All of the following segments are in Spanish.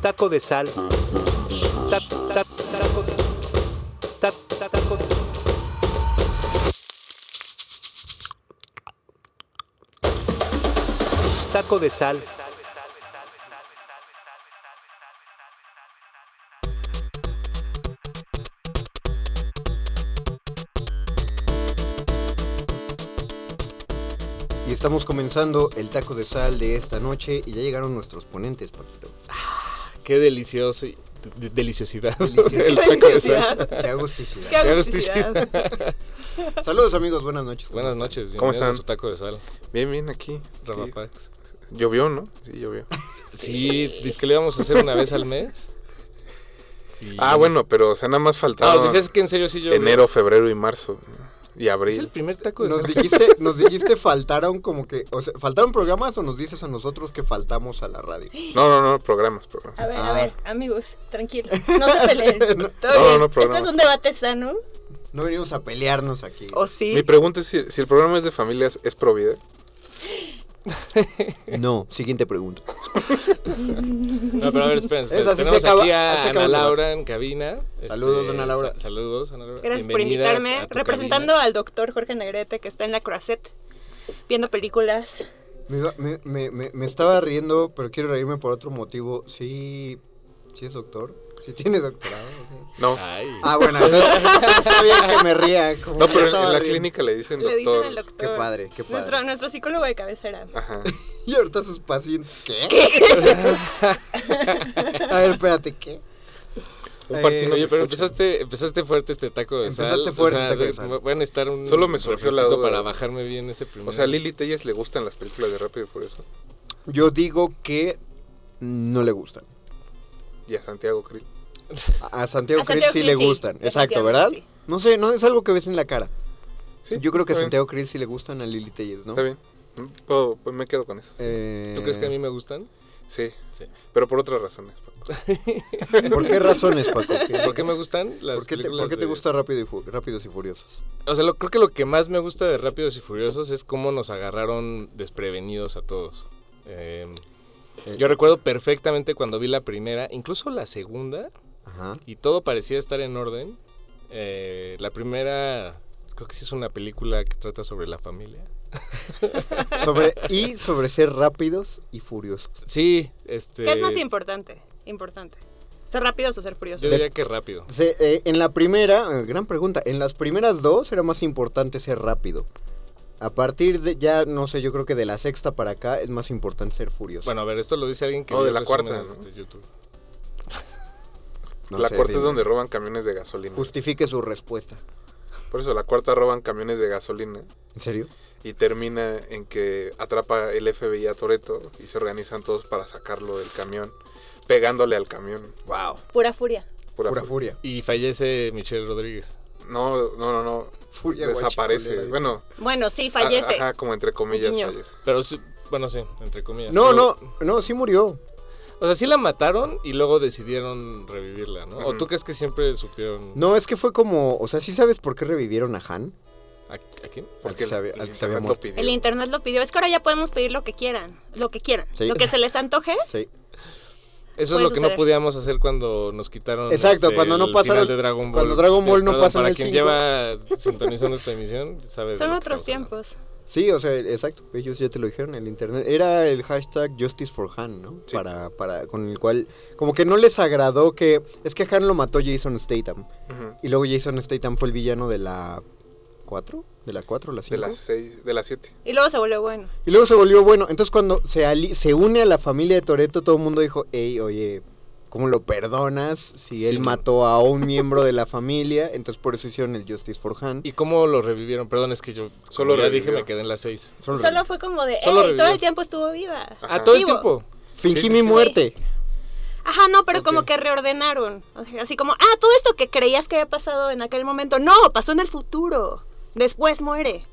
Taco de sal. Tac, tac, taco. Tac, taco. Taco de sal. Estamos comenzando el taco de sal de esta noche y ya llegaron nuestros ponentes, Paquito. Qué delicioso. de- deliciosidad. Delicioso. El taco de sal. Deliciosidad. Qué agusticidad. Qué agusticidad. Saludos amigos, buenas noches. ¿cómo Buenas están? noches, ¿Cómo bienvenidos a están? su taco de sal. Bien, bien, aquí. Rafa aquí. Pax. Llovió, ¿no? Sí, llovió. Sí, dice que le íbamos a hacer una vez al mes. Y- Ah, bueno, pero o sea, nada más Ah, faltaron decías que en serio sí yo. enero, febrero y marzo. Y Es el abril. primer taco de Nos dijiste, nos dijiste faltaron como que, o sea, ¿faltaron programas o nos dices a nosotros que faltamos a la radio? No, no, no, programas, programas. A ver, Ah. a ver, amigos, tranquilos. No se peleen. Todo No, bien. no, este es un debate sano. No venimos a pelearnos aquí. ¿O sí? Mi pregunta es si, si el programa es de familias, ¿es pro vida? No, siguiente pregunta. No, pero a ver, esperen, esperen. Es así se Tenemos acaba- aquí a acaba Ana el. Laura en cabina. Saludos, Este, Ana Laura. sa- saludos, Ana Laura. Gracias por Bienvenida invitarme. tu Representando cabina. al doctor Jorge Negrete, que está en la Croisette, viendo películas. Me, iba- me, me, me, me estaba riendo, pero quiero reírme por otro motivo. Sí, sí es doctor. Sí tiene doctorado. o sea. No. Ay. Ah, bueno, entonces, está bien que me ría. como No, pero en, estaba en la riendo. clínica le dicen Le doctor. dicen el doctor. Qué padre, qué padre. Nuestro, nuestro psicólogo de cabecera. Ajá. Y ahorita sus pacientes. ¿Qué? A ver, espérate, ¿qué? Un Eh, si Oye, pero empezaste, empezaste fuerte este taco de sal. Empezaste o fuerte sea, este taco de sal. Voy a necesitar un Solo me surgió la duda. para bajarme bien ese primer. O sea, a Lili Telles le gustan las películas de Rápido y Furioso. Yo digo que no le gustan. Y a Santiago Krill. A Santiago A Krill sí Krill le sí, gustan. Exacto, ¿verdad? sí. No sé, no es algo que ves en la cara. Sí, Yo creo que a Santiago Krill sí le gustan a Lili Telles, ¿no? Está bien. Puedo- pues me quedo con eso. Eh, ¿Tú crees que a mí me gustan? Sí. Sí. Pero por otras razones. ¿Por qué razones, Paco? ¿Qué- ¿Por qué me gustan las ¿Por qué te, por qué te de- gusta Rápido y Fu- Rápidos y Furiosos? O sea, lo, creo que lo que más me gusta de Rápidos y Furiosos es cómo nos agarraron desprevenidos a todos. Eh, Eh, yo recuerdo perfectamente cuando vi la primera, incluso la segunda, Ajá. y todo parecía estar en orden. Eh, la primera, creo que sí es una película que trata sobre la familia. Sobre, y sobre ser rápidos y furiosos. Sí, este... ¿Qué es más importante? Importante. ¿Ser rápidos o ser furiosos? Yo diría que rápido. Se- eh, en la primera, eh, gran pregunta, en las primeras dos era más importante ser rápido. A partir de ya, no sé, yo creo que de la sexta para acá es más importante ser furioso. Bueno, a ver, esto lo dice alguien que No, de la cuarta, de YouTube. No la sé, cuarta es donde roban camiones de gasolina. Justifique su respuesta. Por eso la cuarta roban camiones de gasolina. ¿En serio? Y termina en que atrapa el FBI a Toreto y se organizan todos para sacarlo del camión, pegándole al camión. Wow. Pura furia. Pura Pura fu- furia. Y fallece Michelle Rodríguez. No, no, no, no. Furia Desaparece. Bueno, Bueno, sí, a- fallece. Ajá, como entre comillas fallece. Pero sí, bueno, sí, entre comillas. No, Pero- no, no, sí murió. O sea, sí la mataron y luego decidieron revivirla, ¿no? ¿O tú crees que siempre supieron No, es que fue como, o sea, ¿sí sabes por qué revivieron a Han? a, a quién? Al que Porque había- el, al el que se había internet lo muerto. pidió. El internet lo pidió. Es que ahora ya podemos pedir lo que quieran. Lo que quieran. Sí. Lo que se les antoje. Sí. Eso es lo que no podíamos hacer cuando nos quitaron Exacto, este, cuando no el pasaron- final de Dragon Ball. cuando Dragon Ball no Perdón, pasa en para el quien cinco. lleva sintonizando esta emisión, sabe de Son otros estamos hablando. Sí, o sea, exacto, ellos ya te lo dijeron, el internet era el hashtag Justice for Han, ¿no? Sí. Para, para, con el cual, como que no les agradó que, es que Han lo mató Jason Statham, Ujú. y luego Jason Statham fue el villano de la 4, de la 4, la 5. De las seis, de las siete. Y luego se volvió bueno. Y luego se volvió bueno, entonces cuando se, ali- se une a la familia de Toreto, todo el mundo dijo, hey, oye, ¿cómo lo perdonas si Sí, él mató a un miembro de la familia? Entonces por eso hicieron el Justice for Han. ¿Y cómo lo revivieron? Perdón, es que yo Solo ya dije me quedé en las seis. Solo- Solo fue como de, Solo "Ey, revivió. todo el tiempo estuvo viva. Ajá. Ah, todo el tiempo. Fingí Sí, mi sí. muerte. Ajá, no, pero como que reordenaron. O sea, Así como, ah, todo esto que creías que había pasado en aquel momento, no, pasó en el futuro. Después muere.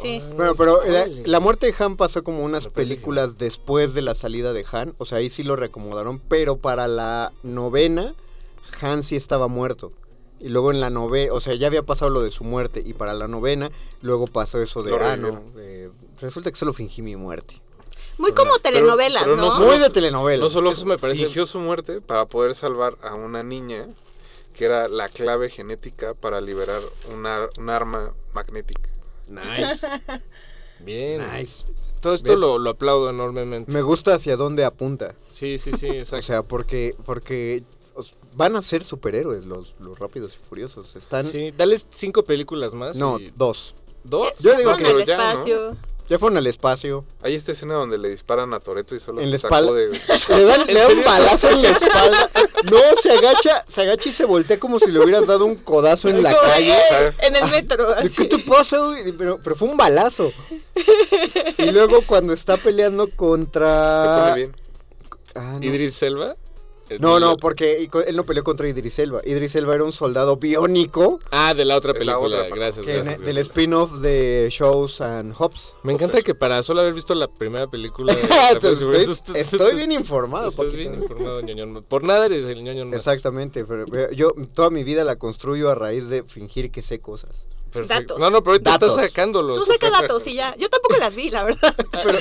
Sí. Bueno, pero la, muerte de Han pasó como unas películas después de la salida de Han. O sea, ahí sí lo reacomodaron. Pero para la novena, Han sí estaba muerto. Y luego en la novena, o sea, ya había pasado lo de su muerte. Y para la novena, luego pasó eso de, ah, no, eh, resulta que solo fingí mi muerte. Muy como Pero- telenovelas, pero ¿no? no Muy de telenovela. No solo Eso me parece- fingió su muerte para poder salvar a una niña que era la clave genética para liberar una, un arma magnética. Nice. Bien. nice. Todo esto lo, lo aplaudo enormemente. Me gusta hacia dónde apunta. Sí, sí, sí, O exacto. sea, porque, porque van a ser superhéroes los, los rápidos y furiosos. Están. sí, dale cinco películas más. no, y- dos. ¿Dos? Yo digo que- ya, ¿no? Ya fueron al espacio. Hay esta escena donde le disparan a Toreto y solo En se la sacó espalda. de... Le dan, le ¿En dan un balazo en la espalda. No, se agacha, se agacha y se voltea como si le hubieras dado un codazo en la Como, calle. ¡eh! En el metro. ¿De así. ¿Qué te pasa, güey? Pero, pero fue un balazo. Y luego cuando está peleando Se contra. pone bien. Ah, no. Idris Selva. Eh, No, no, porque él no peleó contra Idris Elba. Idris Elba era un soldado biónico Ah, de la otra la película. otra, gracias, del spin-off de Shows and Hobbs. Me encanta que para solo haber visto la primera película estoy, estoy bien informado. Estás bien informado, ñoño. Por nada eres el ñoño. más. Exactamente, pero yo toda mi vida la construyo a raíz de fingir que sé cosas. Perfecto. Datos. No, no, pero ahorita Datos. estás sacándolos. Tú saca datos y ya. Yo tampoco las vi, la verdad. Pero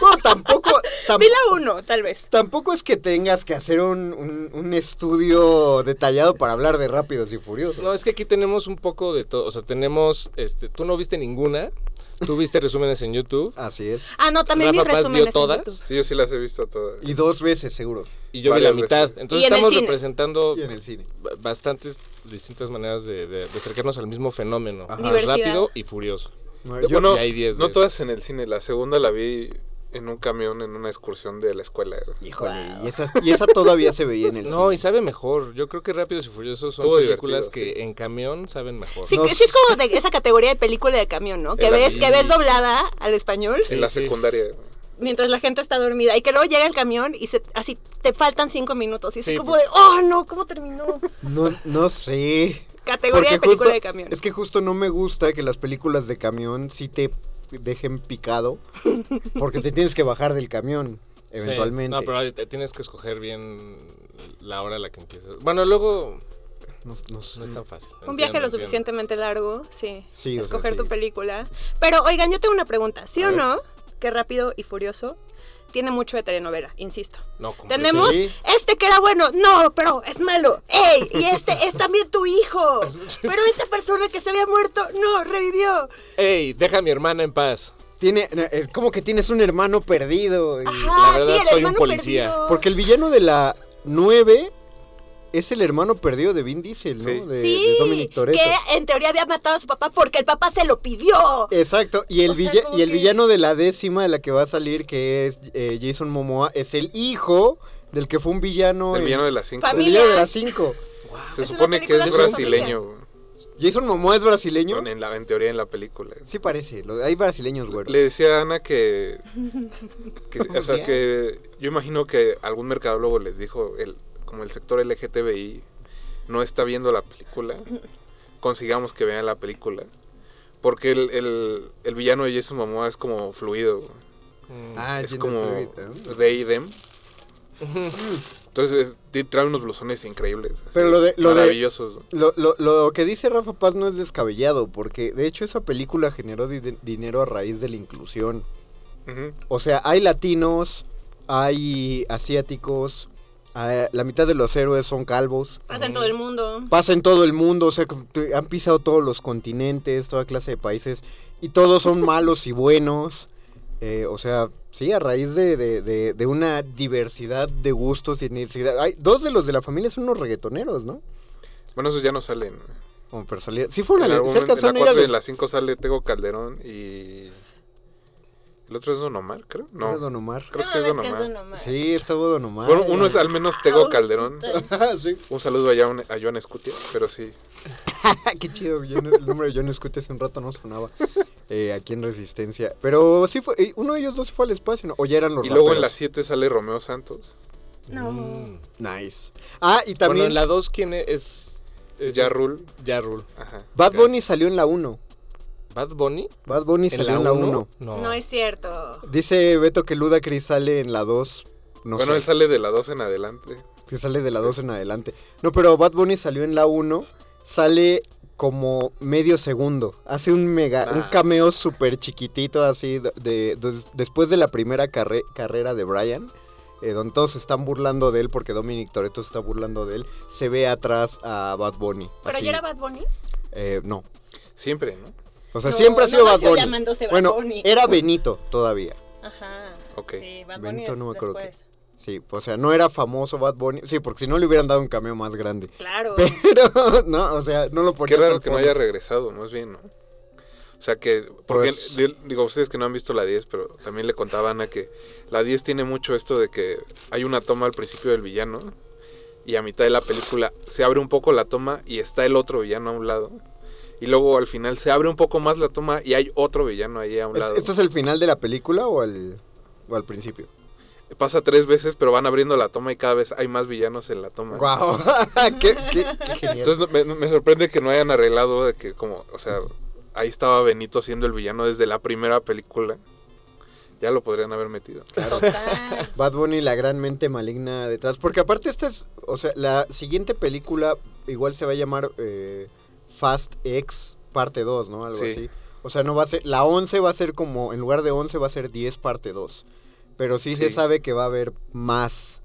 bueno, tampoco, tam- Vi la uno, tal vez. tampoco es que tengas que hacer un, un- un estudio detallado para hablar de Rápidos y Furiosos. No, es que aquí tenemos un poco de todo. O sea, tenemos. este Tú no viste ninguna. Tú viste resúmenes en YouTube. Así es. Ah, no, también vi Rafa Paz resúmenes vio en todas. YouTube. Sí, yo sí las he visto todas. Y dos veces seguro. Y yo vi la Varias mitad. veces. Entonces Y en el estamos cine. representando Y en el cine. ba- bastantes distintas maneras de, de- de acercarnos al mismo fenómeno. Rápido y furioso. No, Yo- yo- bueno, y hay 10 de no eso. todas en el cine. La segunda la vi en un camión en una excursión de la escuela. híjole, y, esa todavía se veía en el No, cine. y sabe mejor. Yo creo que Rápidos y Furiosos son películas que sí. en camión saben mejor. Sí, No sí es como de esa categoría de película de camión, ¿no? Que ves, que ves doblada al español Sí, en la sí. secundaria. mientras la gente está dormida y que luego llega el camión y se, así te faltan cinco minutos y es Sí, como pues. de, oh no, ¿cómo terminó? No, no sé. Categoría Porque de película justo- de camión. Es que justo no me gusta que las películas de camión sí te dejen picado. Porque te tienes que bajar del camión, Sí. eventualmente. No, pero te- tienes que escoger bien la hora a la que empiezas. Bueno, luego No- no sé. no es tan fácil. Un viaje Entiendo, lo entiendo. suficientemente largo, sí. Sí, o sea, escoger sí. tu película. Pero oigan, yo tengo una pregunta. ¿Sí A o ver. no? Que Rápido y Furioso tiene mucho de telenovela, insisto. No, como Tenemos Sí. este que era bueno, no, pero es malo. ¡Ey! Y este es también tu hijo. Pero esta persona que se había muerto, no, revivió. ¡Ey! Deja a mi hermana en paz. Tiene, eh, como que tienes un hermano perdido. y- Ajá, verdad, sí, el soy un hermano policía. perdido. Porque el villano de la 9 es el hermano perdido de Vin Diesel, ¿no? Sí. De, de sí, Dominic Toretto. que en teoría había matado a su papá porque el papá se lo pidió. Exacto, y el, O sea, villa- como y el que- villano de la décima de la que va a salir, que es eh, Jason Momoa, es el hijo del que fue un villano. El villano de las cinco. el Familia. villano de las 5. Se Es supone que es brasileño. güey. Jason Momoa es brasileño. Bueno, en, la, en teoría en la película. Sí parece, lo- hay brasileños, güey. Le decía a Ana que, que o sea, sea. que yo imagino que algún mercadólogo les dijo, el, como el sector LGTBI no está viendo la película, consigamos que vean la película. Porque el, el, el villano de Jason Momoa es como fluido. Mm. Ah, es como they y them. Entonces es- trae unos blusones increíbles. así, Pero lo de- lo maravillosos. Lo, lo- lo que dice Rafa Paz no es descabellado, porque de hecho esa película generó di- dinero a raíz de la inclusión. O sea, hay latinos, hay asiáticos, ah, la mitad de los héroes son calvos. Pasa en todo el mundo. Pasa en todo el mundo, o sea, han pisado todos los continentes, toda clase de países, y todos son malos y buenos. Eh, o sea, sí, a raíz de, de- de- de una diversidad de gustos y necesidad. Hay, dos de los de la familia son unos reggaetoneros, ¿no? Bueno, esos ya no salen. Como para salir. Sí fueron En a la, la, uno- se en la alcanzaron a ir a 4 y en la 5 sale Tego Calderón y... El otro es Don Omar, creo. ¿Era No, Don Omar. creo que sí es es Don es Omar. Don Omar. Sí, estuvo Don Omar. Bueno, uno es al menos Tego Calderón. sí. Un saludo a Joan, a Joan Escutia, pero sí. Qué chido, el nombre de John Scott hace un rato no sonaba eh, aquí en Resistencia. Pero sí fue, eh, uno de ellos dos fue al espacio, ¿no? O ya eran los Y luego en la raperos. 7 sale Romeo Santos. No. Mm. Nice. Ah, y Bueno, también en la 2, ¿quién es? es Ya Rule. Ya Rule. Ajá. Bad Bunny salió en la 1. ¿Bad Bunny? Bad Bunny salió en la 1. uno? No. No es cierto. Dice Beto que Ludacris sale en la 2. No bueno, sé, él sale de la 2 en adelante. que sale de la 2 en adelante. No, pero Bad Bunny salió en la 1. Sale como medio segundo. Hace un mega, un Nah. cameo súper chiquitito así de, de- de- después de la primera carre- carrera de Brian. eh, donde todos se están burlando de él porque Dominic Toretto se está burlando de él. Se ve atrás a Bad Bunny. ¿Pero así. ya era Bad Bunny? Eh, no. Siempre, ¿no? O sea, No, siempre ha no sido Bad Bunny. llamándose Bad Bueno, Bunny. era Benito todavía. Ajá. Ok. Sí, Bad Bunny Benito es no me acuerdo qué. después. Sí, o sea, no era famoso Bad Bunny. Sí, porque si no le hubieran dado un cameo más grande. Claro. Pero, no, o sea, no lo Qué ponías raro que no haya regresado, más bien, ¿no? O sea que, porque Pues- di- digo, ustedes que no han visto la 10, pero también le contaba a Ana que la 10 tiene mucho esto de que hay una toma al principio del villano y a mitad de la película se abre un poco la toma y está el otro villano a un lado. Y luego al final se abre un poco más la toma y hay otro villano ahí a un lado. ¿Este, este es el final de la película o al, o al principio? Pasa tres veces, pero van abriendo la toma y cada vez hay más villanos en la toma. ¡Guau! qué, qué- qué genial! Entonces me, me sorprende que no hayan arreglado de que como, o sea, ahí estaba Benito siendo el villano desde la primera película. Ya lo podrían haber metido. Total. Bad Bunny, la gran mente maligna detrás. Porque aparte esta es, o sea, la siguiente película igual se va a llamar eh, Fast X parte 2, ¿no? Algo Sí. así. O sea, no va a ser, la 11 va a ser como, en lugar de 11 va a ser 10 parte 2. Pero sí, se Sí. sabe que va a haber más.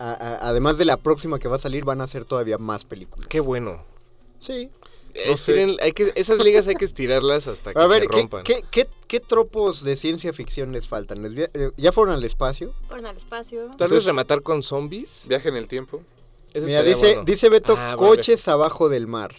A- a- además de la próxima que va a salir, van a ser todavía más películas. Qué bueno. Sí. Eh, sé. tienen- hay que, esas ligas hay que estirarlas hasta que A ver, se ¿qué, rompan. qué, qué, qué tropos de ciencia ficción les faltan? ¿Les eh, ¿Ya fueron al espacio? Fueron al espacio. Tal vez rematar con zombies. Viaje en el tiempo. Mira, dice, bueno. dice Beto, Ah, vale. coches abajo del mar.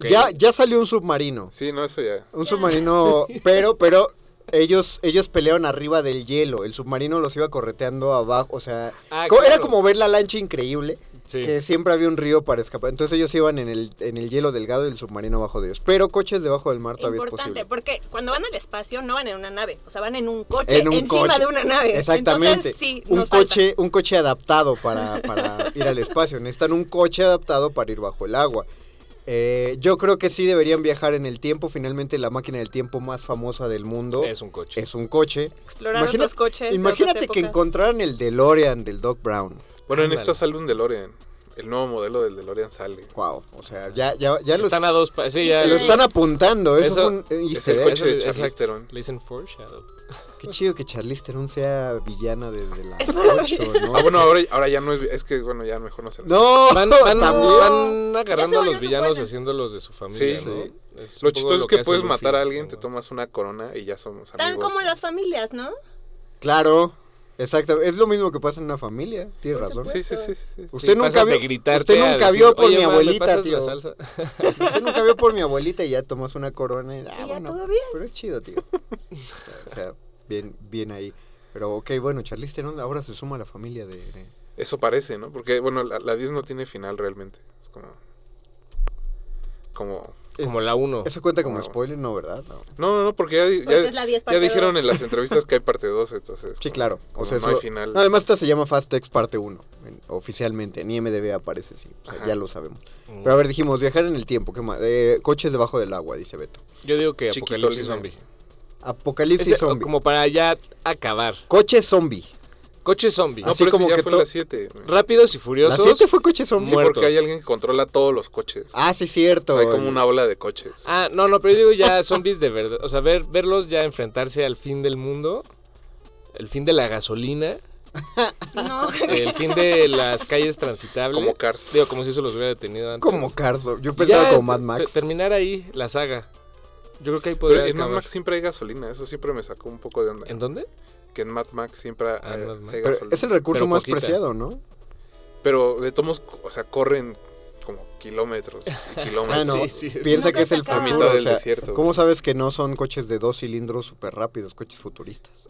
Ya, ya salió un submarino. Sí, no, eso ya. Un submarino, pero, pero ellos, ellos pelearon arriba del hielo. El submarino los iba correteando abajo. O sea, Ah, co- era como ver la lancha increíble, Sí. que siempre había un río para escapar. Entonces ellos iban en el, en el hielo delgado y el submarino abajo de ellos. Pero coches debajo del mar todavía es Importante, posible. porque cuando van al espacio no van en una nave, o sea, van en un coche En un encima coche. de una nave. Exactamente. Entonces, sí, un falta. coche, un coche adaptado para, para ir al espacio. Necesitan un coche adaptado para ir bajo el agua. Eh, yo creo que sí deberían viajar en el tiempo. Finalmente la máquina del tiempo más famosa del mundo Es un coche. es un coche. Explorar Imagina- otros coches. de Imagínate otras que encontraran el DeLorean del Doc Brown. Bueno, en Ándale. esta sale un DeLorean. El nuevo modelo del DeLorean sale. Wow, o sea, ya, ya, ya lo, Están a dos sí, ya lo están apuntando. Eso, Eso- fue un easter el coche de le- Charlize. Theron. Le dicen foreshadow. Qué chido que Charlize Theron sea villana desde la Es 8, maravilloso. ¿no? Ah, bueno, ahora, ahora ya no es. Es que, bueno, ya mejor no se No, Van, van, también. van agarrando a los villanos buena. haciéndos de su familia, Sí, ¿no? sí. Es Lo chistoso es que puedes matar a alguien, te ¿no? tomas una corona y ya somos Tan amigos. como las familias, ¿no? Claro, exacto. Es lo mismo que pasa en una familia. Tienes Por razón. Sí, sí, sí. sí. Usted Sí, nunca vio, usted nunca decir, vio por "Oye, mi ma, ¿me abuelita, tío. la salsa? Usted nunca vio por mi abuelita y ya tomas una corona. Y, ah, Y ya bueno, todo bien. Pero es chido, tío. O sea, bien, bien ahí. Pero ok, bueno, Charlize Theron ahora se suma a la familia de... de- Eso parece, ¿no? Porque, bueno, la, la 10 no tiene final realmente. Es como. Como. Como la 1. ¿Eso cuenta como No. spoiler? No, ¿verdad? No. No, no, porque ya, Porque ya, es la 10 ya parte dijeron dos. en las entrevistas que hay parte 2, entonces. Sí, claro. O sea, no hay final. No, además esta se llama Fast X parte 1, en- oficialmente. En IMDB aparece, sí. O sea, Ajá. ya lo sabemos. Pero a ver, dijimos, viajar en el tiempo. ¿qué más? Eh, coches debajo del agua, dice Beto. Yo digo que Chiquito Apocalipsis. Zombie. Apocalipsis Ese, zombie. Como para ya acabar. Coche zombie. Coche zombie. No, así pero como ya que fue to- en la 7. Rápidos y ¿La furiosos. 7 fue coche zombie? Sí, Muertos. porque hay alguien que controla todos los coches. Ah, sí, O cierto. sea, hay como una ola de coches. Ah, no, no, pero yo digo ya zombies de verdad. O sea, ver, verlos ya enfrentarse al fin del mundo. El fin de la gasolina. No. El fin de las calles transitables. Como Cars. Digo, como si eso los hubiera detenido antes. Como Carso. Yo pensaba ya como Mad Max. Terminar ahí la saga. Yo creo que ahí Pero podría en Mad. Max siempre hay gasolina. Eso siempre me sacó un poco de onda. ¿En dónde? Que en Mad Max siempre Ah, hay, en Mad Max. hay Pero gasolina. es el recurso Pero más poquita. preciado, ¿no? Pero de todos, modos, o sea, corren como kilómetros y kilómetros. Ah, no. Sí, sí, sí. Piensa que es el futuro. mitad o del sea, desierto. ¿Cómo sabes que no son coches de dos cilindros súper rápidos, coches futuristas?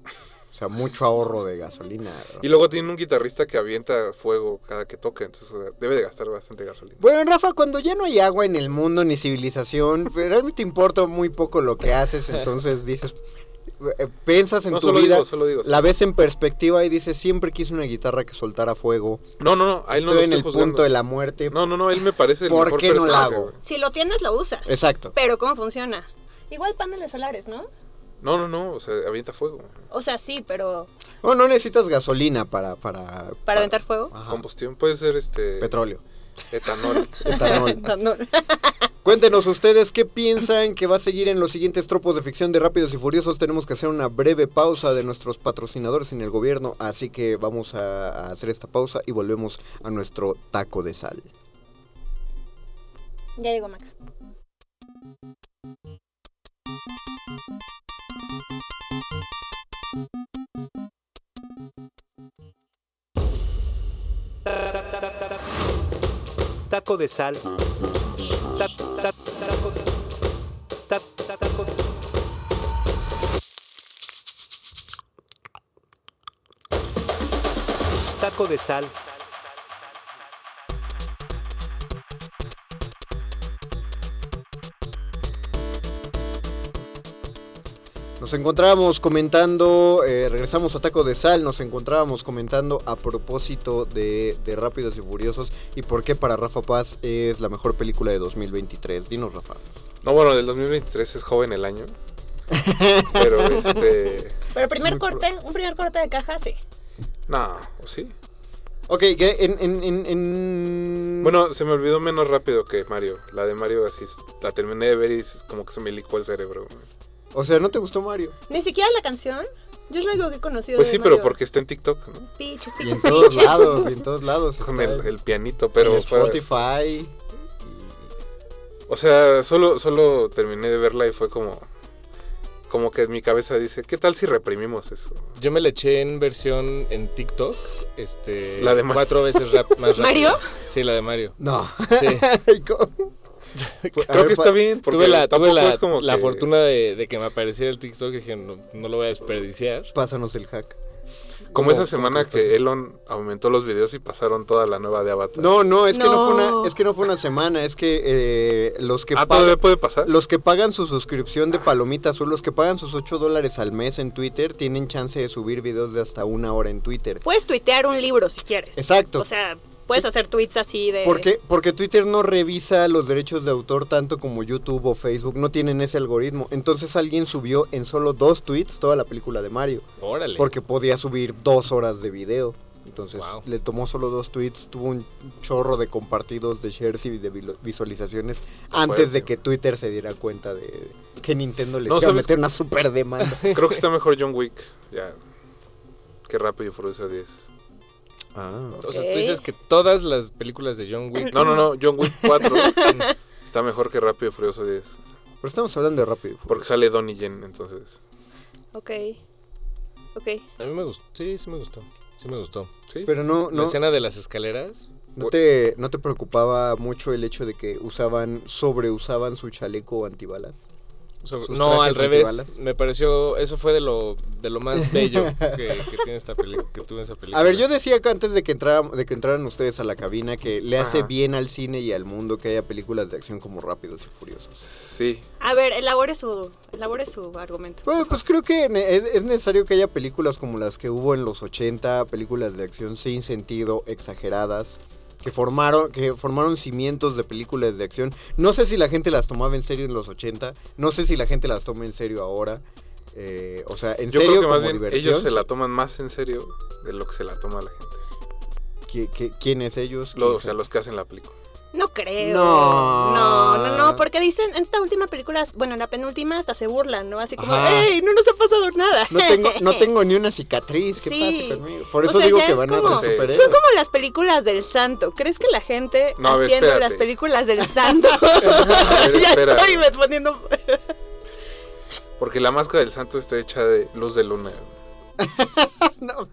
O sea, mucho ahorro de gasolina. Y luego tiene un guitarrista que avienta fuego cada que toca, entonces o sea, debe de gastar bastante gasolina. Bueno, Rafa, cuando ya no hay agua en el mundo ni civilización, realmente importa muy poco lo que haces, entonces dices, eh, piensas en No, tu solo vida, digo, solo digo. la ves en perspectiva y dices, siempre quise una guitarra que soltara fuego, No, no, no, a él no estoy lo en estoy el juzgando. punto de la muerte. No, no, no, él me parece el ¿Por mejor qué no la hago? Si lo tienes, lo usas. Exacto. Pero ¿cómo funciona? Igual paneles solares, ¿no? No, no, no, o sea, avienta fuego. O sea, sí, pero No, no necesitas gasolina para... Para, para aventar fuego. Ajá. Combustión puede ser este Petróleo, etanol. etanol. No, no. Cuéntenos ustedes qué piensan que va a seguir en los siguientes tropos de ficción de Rápidos y Furiosos. Tenemos que hacer una breve pausa de nuestros patrocinadores en el gobierno, así que vamos a, a hacer esta pausa y volvemos a nuestro taco de sal. Ya llegó Max. Taco de sal. Ta- ta- taco- ta- ta- taco- Taco de sal. Nos encontrábamos comentando, eh, regresamos a Taco de Sal, nos encontrábamos comentando a propósito de, de Rápidos y Furiosos y por qué para Rafa Paz es la mejor película de 2023. Dinos, Rafa. No, bueno, del 2023 es joven el año. Pero este. Pero primer corte, un primer corte de caja, sí. No, ¿o sí? Ok, que en, en, en, en- Bueno, se me olvidó menos rápido que Mario. La de Mario así la terminé de ver y es como que se me licuó el cerebro. O sea, ¿no te gustó Mario? Ni siquiera la canción. Yo es lo único que he conocido. Pues de sí, pero porque está en TikTok, ¿no? Piches, Y en piches, todos piches. lados, y en todos lados. Con el, el pianito, pero fuera- Spotify. O sea, solo, solo terminé de verla y fue como. Como que en mi cabeza dice, ¿qué tal si reprimimos eso? Yo me la eché en versión en TikTok. Este, La de Mario. cuatro veces rap- más rápido. ¿Mario? Sí, la de Mario. No. Sí. Pues, Creo ver, que está bien, porque tuve la, tuve tampoco la, es como la que- fortuna de, de que me apareciera el TikTok y dije, no, no lo voy a desperdiciar. Pásanos el hack. Como ¿Cómo- esa semana que? Elon aumentó los videos y pasaron toda la nueva de Avatar. No, no, es que no, fue una, es que no fue una semana, es que eh, los que ah, pagan- puede pasar. los que pagan su suscripción de Palomita Azul, los que pagan sus 8 dólares al mes en Twitter, tienen chance de subir videos de hasta una hora en Twitter. Puedes tuitear un libro si quieres. Exacto. O sea, puedes hacer tweets así de. ¿Por qué? Porque Twitter no revisa los derechos de autor tanto como YouTube o Facebook, no tienen ese algoritmo. Entonces alguien subió en solo dos tweets toda la película de Mario, Órale. porque podía subir dos horas de video. Entonces Wow. le tomó solo dos tweets, tuvo un chorro de compartidos, de shares y de visualizaciones antes de que Twitter se diera cuenta de que Nintendo les No, iba a meter una super demanda. Creo que está mejor John Wick. Ya. Qué rápido y furioso 10. Ah, O sea, tú dices que todas las películas de John Wick. No, no, no. John Wick 4 está mejor que Rápido y Furioso 10. pero estamos hablando de rápido. y Furioso. Porque sale Donnie Yen, entonces. Ok. Ok. A mí me gustó. Sí, sí me gustó. Sí me gustó. Sí. Pero no, La no, escena de las escaleras. no te, no te preocupaba mucho el hecho de que usaban, sobreusaban su chaleco antibalas. No, al revés. antibalas. Me pareció. Eso fue de lo, de lo más bello que, que tiene esta peli que tuvo esa película. A ver, yo decía que antes de que entraran, de que entraran ustedes a la cabina que le hace bien al cine y al mundo que haya películas de acción como Rápidos y Furiosos. Sí. A ver, elabore su, elabore su argumento. Bueno, pues creo que es necesario que haya películas como las que hubo en los 80, películas de acción sin sentido, exageradas, que formaron, que formaron cimientos de películas de acción. No sé si la gente las tomaba en serio en los 80, no sé si la gente las toma en serio ahora. eh, o sea, en Yo serio creo que más como bien diversión. ellos se la toman más en serio de lo que se la toma la gente. ¿Qui- qui- ¿Quiénes ellos? Lo- ¿Quién o sea, los que hacen la película. No creo. No. No, no, no, porque dicen en esta última película, bueno, en la penúltima hasta se burlan, ¿no? Así como. ¡ey! No nos ha pasado nada. No tengo, no tengo ni una cicatriz, ¿qué Sí. pasa conmigo? Por O eso sea, digo que es van a ser superhéroes. Son como las películas del santo. ¿Crees que la gente No, haciendo espérate. las películas del santo? ver, ya espera. estoy me poniendo. Porque la máscara del santo está hecha de luz de luna. No,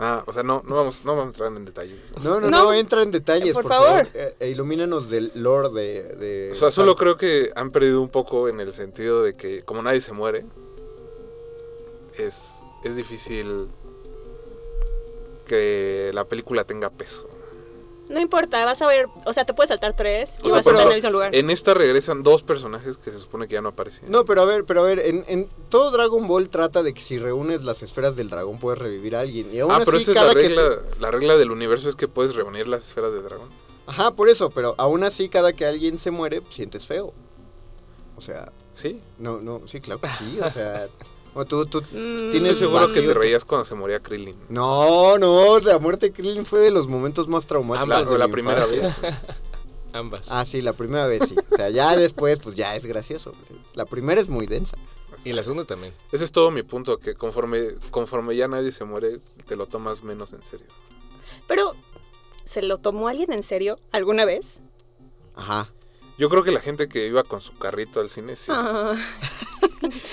Ah, o sea, no, no vamos, no vamos a entrar en detalles. no, no, No, no, entra en detalles, por por, favor. favor. Eh, eh, ilumínanos del lore de... de O sea, solo creo que han perdido un poco en el sentido de que como nadie se muere, es, es difícil que la película tenga peso. No importa, vas a ver. O sea, te puedes saltar tres y O sea, vas a pero- estar en el mismo lugar. En esta regresan dos personajes que se supone que ya no aparecen. No, pero a ver, pero a ver, en, en todo Dragon Ball trata de que si reúnes las esferas del dragón puedes revivir a alguien. Y aún ah, pero esa es la regla, se- la regla del universo es que puedes reunir las esferas de dragón. Ajá, por eso, pero aún así cada que alguien se muere, sientes feo. O sea, Sí. no, no, sí, claro que sí, o sea... o tú, tú, Mm, tienes Estoy seguro que te reías cuando se moría Krillin. No, no, la muerte de Krillin fue de los momentos más traumáticos de la mi primera infancia. vez. Ambas. Ah, sí, la primera vez sí. O sea, ya después, pues ya es gracioso. La primera es muy densa. Y la segunda también. Ese es todo mi punto, que conforme, conforme ya nadie se muere, te lo tomas menos en serio. Pero, ¿se lo tomó alguien en serio alguna vez? Ajá. Yo creo que la gente que iba con su carrito al cine, sí. Ah,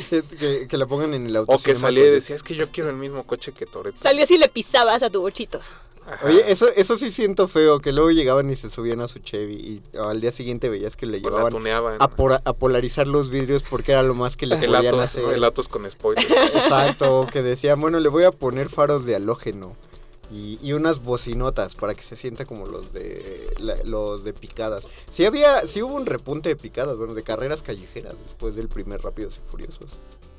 Que, que- que la pongan en el auto. o que salía y decía, es que yo quiero el mismo coche que Toreto. Salías y le pisabas a tu bochito. Ajá. Oye, eso, eso sí siento feo, que luego llegaban y se subían a su Chevy y al día siguiente veías que le llevaban a, por- a polarizar los vidrios porque era lo más que le El podían Atos, hacer. ¿no? El Atos con spoiler. Exacto, que decían, bueno, le voy a poner faros de halógeno y, y unas bocinotas para que se sienta como los de la- los de picadas. Sí había, sí hubo un repunte de picadas, bueno, de carreras callejeras después del primer Rápidos y Furiosos.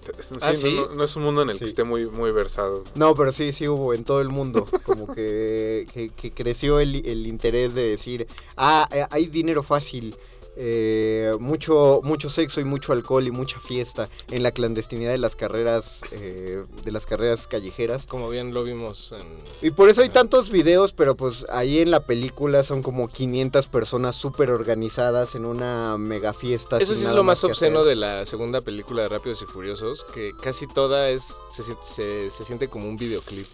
Sí, ¿Ah, no- sí? no, no es un mundo en el que esté muy, muy versado. No, pero sí, sí hubo en todo el mundo, como que, que, que creció el, el interés de decir, ah, eh, hay dinero fácil, eh, mucho, mucho sexo y mucho alcohol y mucha fiesta en la clandestinidad de las carreras, eh, de las carreras callejeras. Como bien lo vimos en... Y por eso hay tantos videos, pero pues ahí en la película son como 500 personas súper organizadas en una mega fiesta. Eso sin sí es lo más obsceno hacer. de la segunda película de Rápidos y Furiosos, que casi toda es se, se- se siente como un videoclip.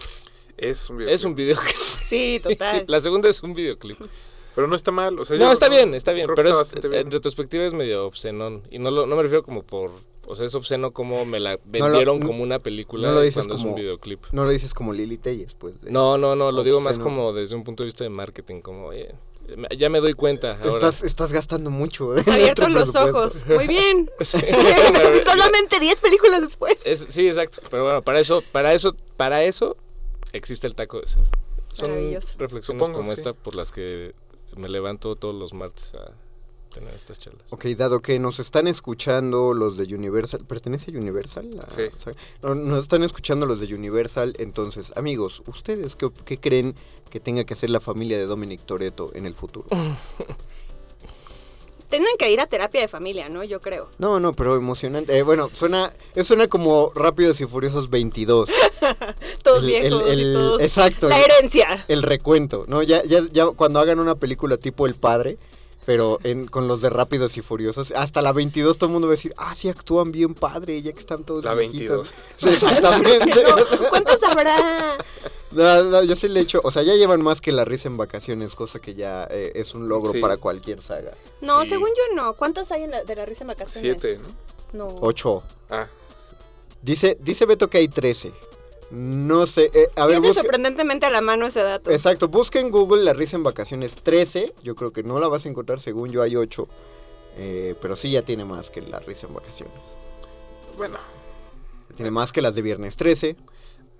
Es un Es un videoclip. Sí, total. La segunda es un videoclip. Pero no está mal. O sea, No, yo está bien, está bien, pero está es, bastante bien. en retrospectiva es medio obscenón. Y no, lo, no me refiero como por... O sea, es obsceno como me la vendieron no- como una película no lo dices cuando es un videoclip. No lo dices como Lili Telles, pues. de- No, no, no, lo digo más como desde un punto de vista de marketing, como, oye, ya me doy cuenta ahora. Estás, estás gastando mucho. En abierto los ojos. Muy bien. Sí. Solamente 10 películas después. Es- sí, exacto. Pero bueno, para eso, para eso, para eso existe el taco de sal. Son Maravilloso. reflexiones Supongo, como sí. esta por las que me levanto todos los martes a tener estas charlas. Ok, dado que nos están escuchando los de Universal, ¿pertenece a Universal? la Sí. No, nos están escuchando los de Universal, entonces, amigos, ¿ustedes qué, qué creen que tenga que hacer la familia de Dominic Toretto en el futuro? Tienen que ir a terapia de familia, ¿no? Yo creo. No, no, pero emocionante. Eh, bueno, suena, suena como Rápidos y Furiosos 22. Todos El- viejos el- y el- todos. Exacto. La herencia. el recuento, ¿no? Ya, ya, ya cuando hagan una película tipo El Padre, pero en, con los de Rápidos y Furiosos, hasta la 22 todo el mundo va a decir, ah, sí actúan bien padre, ya que están todos La viejitos". 22. Sí, exactamente. No, ¿Cuántos habrá? No, no, yo sí le he hecho, o sea, ya llevan más que la risa en vacaciones, cosa que ya eh, es un logro Sí. para cualquier saga. No, Sí. según yo no. ¿Cuántas hay en la, de la risa en vacaciones? Siete, ¿no? No. Ocho. Ah, Dice, dice Beto que hay 13. No sé, eh, a ver, sorprendentemente a la mano ese dato. Exacto, busca en Google la risa en vacaciones 13. Yo creo que no la vas a encontrar, según yo hay 8. Eh, pero sí ya tiene más que la risa en vacaciones. bueno, Tiene más que las de viernes 13.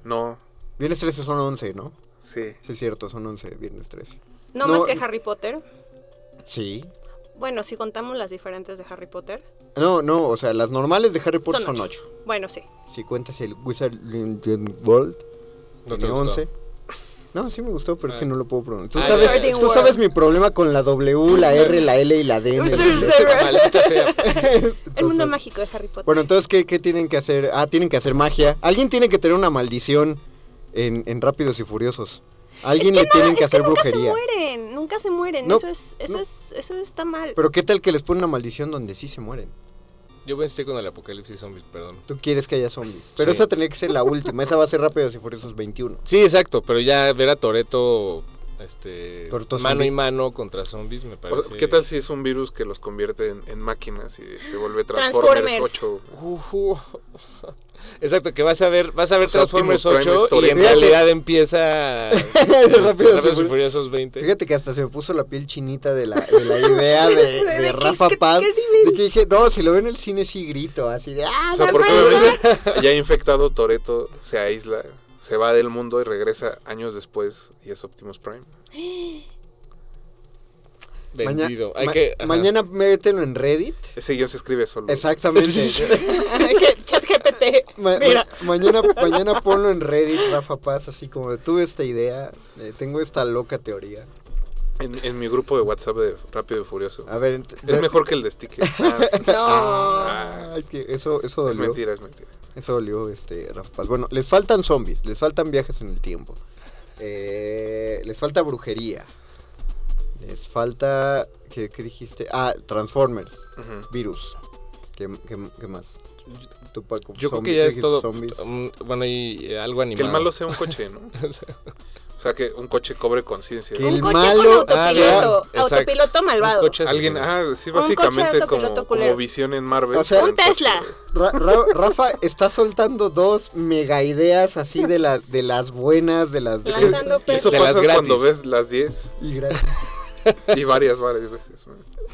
no, Viernes 13 son 11, ¿no? sí. Sí, es cierto, son 11 viernes 13. No, No, más que Harry Potter. Sí. Bueno, si contamos las diferentes de Harry Potter. No, no, o sea, las normales de Harry Potter Son son ocho. 8. Bueno, sí. Si cuentas el Wizard World, ¿No tiene gustó? 11. No, sí me gustó, pero es que Ah. no lo puedo pronunciar. Tú, Ah, sabes, Wizarding tú World. sabes mi problema con la W, la R, la L y la D. Wizarding. El mundo mágico de Harry Potter. Bueno, entonces, ¿qué, qué tienen que hacer? Ah, tienen que hacer magia. Alguien tiene que tener una maldición en, en Rápidos y Furiosos. Alguien le tienen que es que hacer nunca brujería. se mueren, nunca se mueren. No, eso es, eso no. es, eso está mal. Pero ¿qué tal que les pone una maldición donde sí se mueren? Yo insistir con el apocalipsis zombies, perdón. Tú quieres que haya zombies. Pero Sí. esa tendría que ser la última. Esa va a ser Rápidos y Furiosos 21. Sí, exacto, pero ya ver a Toreto este mano y mano contra zombies me parece. ¿Qué tal si es un virus que los convierte en, en máquinas y se vuelve Transformers, Transformers. 8? Ujú. Exacto, que vas a ver, vas a ver O sea, Transformers Optimus Prime 8 es y en realidad empieza Rápidos y Furiosos 20. Fíjate que hasta se me puso la piel chinita de la, de la idea de, ¿De de qué- Rafa Paz. De que dije, no, si lo veo en el cine sí grito, así de ¡ah, O sea, porque verga!". obviamente ya infectado Toreto se aísla, se va del mundo y regresa años después y es Optimus Prime. Maña- Vendido. Hay ma- que, mañana mételo en Reddit. Ese guion se escribe solo. Exactamente. Chat GPT. Ma- ma- Mira. mañana, mañana ponlo en Reddit, Rafa Paz, así como tuve esta idea, eh, tengo esta loca teoría. En, en mi grupo de WhatsApp de Rápido y Furioso. A ver, Es mejor que el de Sticker. Ah, sí. No. Ah, eso, eso es dolió. mentira, es mentira. Eso dolió, este, Rafa Paz. Bueno, les faltan zombies, les faltan viajes en el tiempo. Eh, les falta brujería. Les falta ¿Qué, qué dijiste? Ah, Transformers. Virus. ¿Qué, qué, qué más? Tú, Paco, Yo creo que ya es todo. zombies. mm, Bueno, y eh, algo animado. Que el malo sea un coche, ¿no? O sea, que un coche cobre conciencia. Que ¿no? el Un coche malo con Ah, autopiloto, autopiloto malvado. Un coche Alguien, ah, sí, Un coche básicamente como, autopiloto como visión en Marvel. O sea, Un Tesla. güey. Ra- Ra- Rafa está soltando dos mega ideas así de, la, de las buenas, de las... Es que eso. De las pasa cuando ves las 10 Y gracias. y varias, varias veces.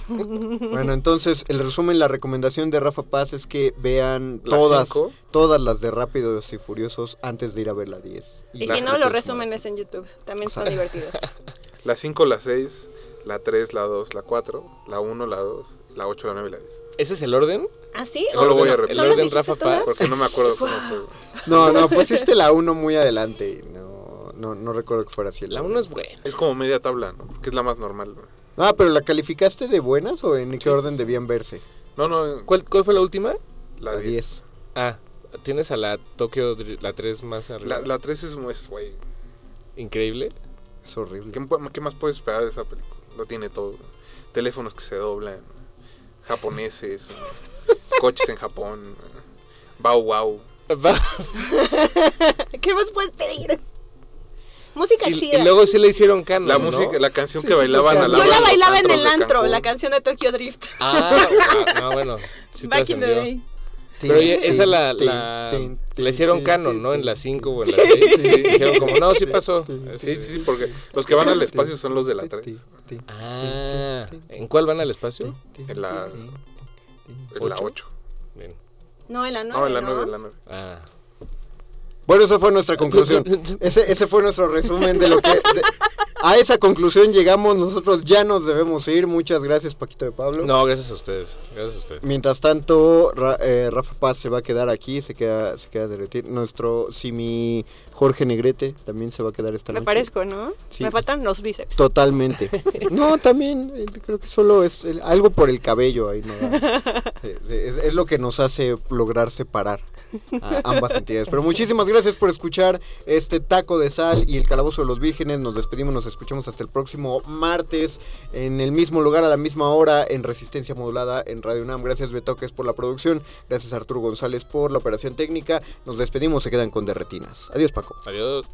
Bueno, entonces, el resumen, la recomendación de Rafa Paz es que vean Las todas, cinco. todas las de Rápidos y Furiosos antes de ir a ver la 10. Y La si no, los es resúmenes en YouTube. También son divertidos. La 5, la 6, la 3, la 2, la 4, la 1, la 2, la 8, la 9 y la 10. ¿Ese es el orden? ¿Ah, sí? No lo voy a El repetir. ¿No las orden Rafa todas? Paz. Porque no me acuerdo cómo fue. No, no, pusiste la 1 muy adelante. y No, no, no recuerdo que fuera así. el La orden. 1 es buena. Es como media tabla, ¿no? Porque es la más normal. güey. Ah, pero ¿la calificaste de buenas o en qué orden debían verse? No, no, ¿Cuál, cuál fue la última? la La 10. 10. Ah, tienes a la Tokio, la 3 más arriba. La, la 3 es, es, güey. Increíble. Es horrible. ¿Qué, más puedes esperar de esa película? Lo tiene todo. Teléfonos que se doblan, japoneses, coches en Japón, Bau Wow. ¿Qué más puedes pedir? Música Y, chida. y luego sí le hicieron canon, La ¿no? música, la canción Sí, que sí, bailaban al canon. lado Yo la bailaba en el antro, la canción de Tokyo Drift. Ah, wow, no, bueno, sí Back in the day. Pero oye, esa la, la, la hicieron canon, ¿no? En la 5 o en la Sí. 6. Sí. Dijeron como, no, sí pasó. Sí, sí, sí, porque los que van al espacio son los de la 3. Ah, ¿en cuál van al espacio? En la, en la. 8. No, en la 9. No, en la 9, en la 9. Ah. Bueno, esa fue nuestra conclusión. Ese, ese fue nuestro resumen de lo que... de- a esa conclusión llegamos, nosotros ya nos debemos ir. Muchas gracias, Paquito de Pablo. No, gracias a ustedes. Gracias a ustedes. Mientras tanto, Ra- eh, Rafa Paz se va a quedar aquí, se queda, se queda derretir. Nuestro simi Jorge Negrete también se va a quedar esta Me noche. parezco, ¿no? Sí. Me faltan los bíceps. Totalmente. No, también eh, creo que solo es el- algo por el cabello ahí. ¿no? Es, es lo que nos hace lograr separar a ambas entidades. Pero muchísimas gracias por escuchar este taco de sal y el calabozo de los vírgenes. Nos despedimos, nos escuchamos hasta el próximo martes en el mismo lugar a la misma hora en Resistencia Modulada en Radio UNAM. Gracias Betoques por la producción. Gracias Arturo González por la operación técnica. Nos despedimos, se quedan con derretinas. Adiós Paco. Adiós.